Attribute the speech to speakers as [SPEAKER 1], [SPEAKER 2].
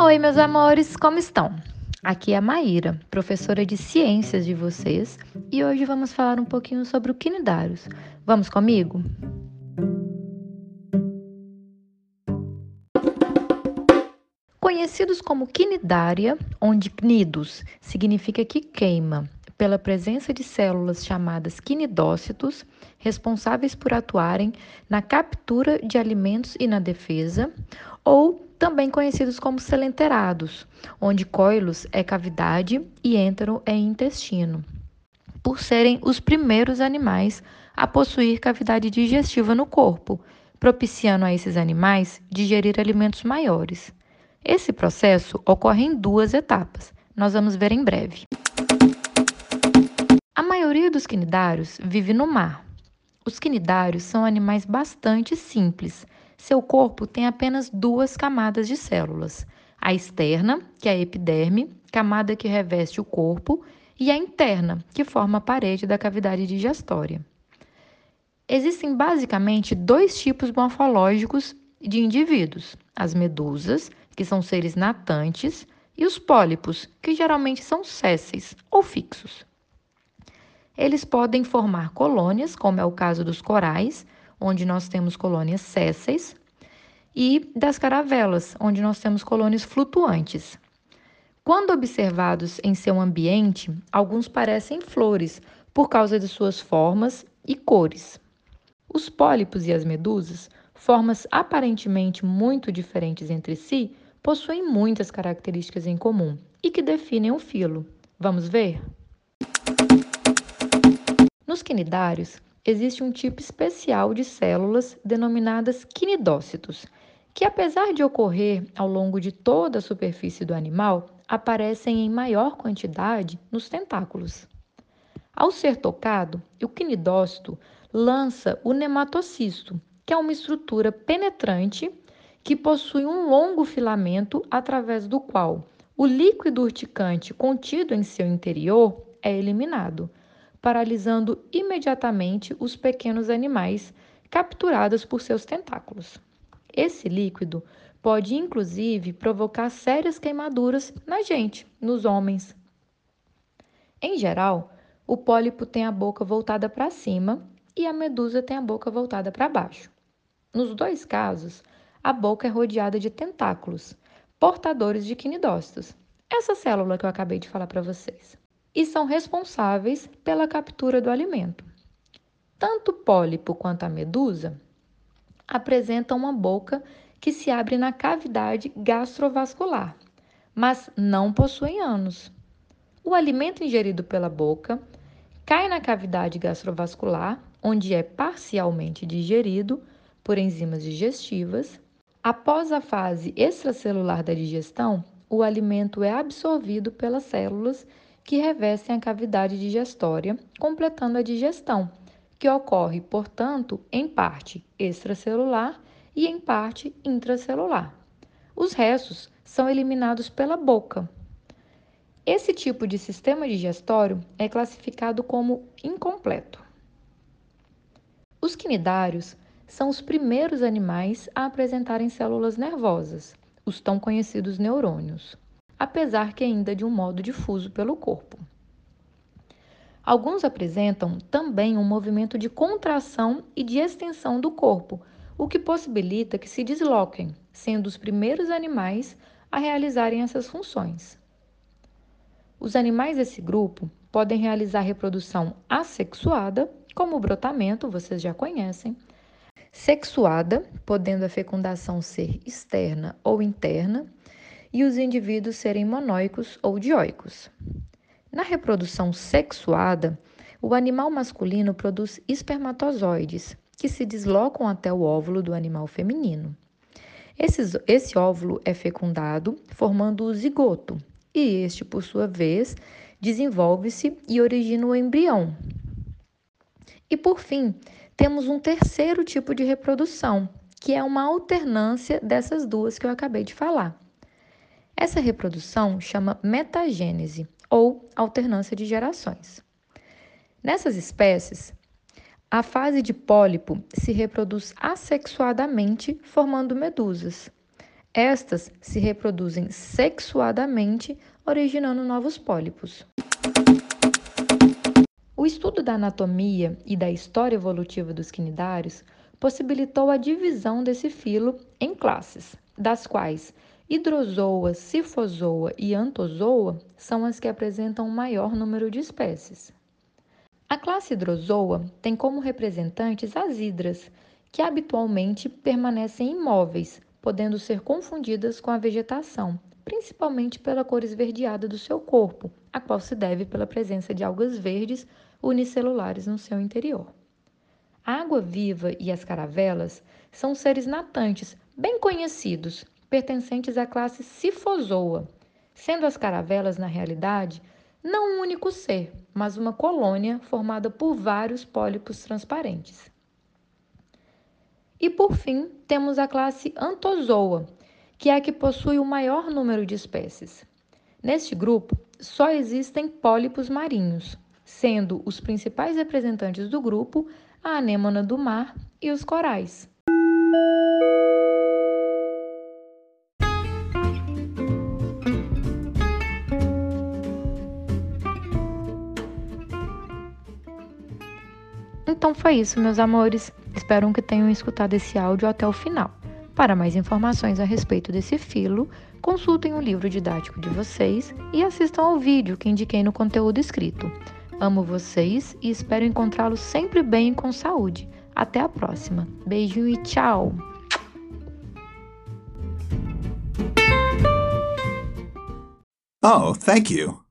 [SPEAKER 1] Oi, meus amores, como estão? Aqui é a Maíra, professora de ciências de vocês, e hoje vamos falar um pouquinho sobre o quinidários. Vamos comigo? Conhecidos como quinidária, onde cnidos significa que queima, pela presença de células chamadas quinidócitos, responsáveis por atuarem na captura de alimentos e na defesa, ou também conhecidos como selenterados, onde coilos é cavidade e entero é intestino, por serem os primeiros animais a possuir cavidade digestiva no corpo, propiciando a esses animais digerir alimentos maiores. Esse processo ocorre em duas etapas. Nós vamos ver em breve. A maioria dos quinidários vive no mar. Os quinidários são animais bastante simples. Seu corpo tem apenas duas camadas de células: a externa, que é a epiderme, camada que reveste o corpo, e a interna, que forma a parede da cavidade digestória. Existem basicamente dois tipos morfológicos de indivíduos: as medusas, que são seres natantes, e os pólipos, que geralmente são sésseis ou fixos. Eles podem formar colônias, como é o caso dos corais, onde nós temos colônias sésseis, e das caravelas, onde nós temos colônias flutuantes. Quando observados em seu ambiente, alguns parecem flores por causa de suas formas e cores. Os pólipos e as medusas, formas aparentemente muito diferentes entre si, possuem muitas características em comum e que definem o filo. Vamos ver? Nos quinidários, existe um tipo especial de células denominadas quinidócitos, que apesar de ocorrer ao longo de toda a superfície do animal, aparecem em maior quantidade nos tentáculos. Ao ser tocado, o quinidócito lança o nematocisto, que é uma estrutura penetrante que possui um longo filamento através do qual o líquido urticante contido em seu interior é eliminado, paralisando imediatamente os pequenos animais capturados por seus tentáculos. Esse líquido pode inclusive provocar sérias queimaduras na gente, nos homens. Em geral, o pólipo tem a boca voltada para cima e a medusa tem a boca voltada para baixo. Nos dois casos, a boca é rodeada de tentáculos, portadores de quinidócitos, essa célula que eu acabei de falar para vocês e são responsáveis pela captura do alimento. Tanto o pólipo quanto a medusa apresentam uma boca que se abre na cavidade gastrovascular, mas não possuem ânus. O alimento ingerido pela boca cai na cavidade gastrovascular, onde é parcialmente digerido por enzimas digestivas. Após a fase extracelular da digestão, o alimento é absorvido pelas células que revestem a cavidade digestória, completando a digestão, que ocorre, portanto, em parte extracelular e em parte intracelular. Os restos são eliminados pela boca. Esse tipo de sistema digestório é classificado como incompleto. Os quinidários são os primeiros animais a apresentarem células nervosas, os tão conhecidos neurônios apesar que ainda de um modo difuso pelo corpo. Alguns apresentam também um movimento de contração e de extensão do corpo, o que possibilita que se desloquem, sendo os primeiros animais a realizarem essas funções. Os animais desse grupo podem realizar reprodução assexuada, como o brotamento, vocês já conhecem, sexuada, podendo a fecundação ser externa ou interna, e os indivíduos serem monóicos ou dioicos. Na reprodução sexuada, o animal masculino produz espermatozoides, que se deslocam até o óvulo do animal feminino. Esse, esse óvulo é fecundado, formando o zigoto, e este, por sua vez, desenvolve-se e origina o embrião. E por fim, temos um terceiro tipo de reprodução, que é uma alternância dessas duas que eu acabei de falar. Essa reprodução chama metagênese ou alternância de gerações. Nessas espécies, a fase de pólipo se reproduz assexuadamente, formando medusas. Estas se reproduzem sexuadamente, originando novos pólipos. O estudo da anatomia e da história evolutiva dos quinidários possibilitou a divisão desse filo em classes, das quais Hidrozoa, Cifozoa e Antozoa são as que apresentam o maior número de espécies. A classe Hidrozoa tem como representantes as hidras, que habitualmente permanecem imóveis, podendo ser confundidas com a vegetação, principalmente pela cor esverdeada do seu corpo, a qual se deve pela presença de algas verdes unicelulares no seu interior. A água-viva e as caravelas são seres natantes bem conhecidos, pertencentes à classe Cifozoa, sendo as caravelas, na realidade, não um único ser, mas uma colônia formada por vários pólipos transparentes. E por fim, temos a classe Antozoa, que é a que possui o maior número de espécies. Neste grupo, só existem pólipos marinhos, sendo os principais representantes do grupo a anêmona do mar e os corais. Então foi isso, meus amores. Espero que tenham escutado esse áudio até o final. Para mais informações a respeito desse filo, consultem o livro didático de vocês e assistam ao vídeo que indiquei no conteúdo escrito. Amo vocês e espero encontrá-los sempre bem e com saúde. Até a próxima. Beijo e tchau!
[SPEAKER 2] Oh, thank you.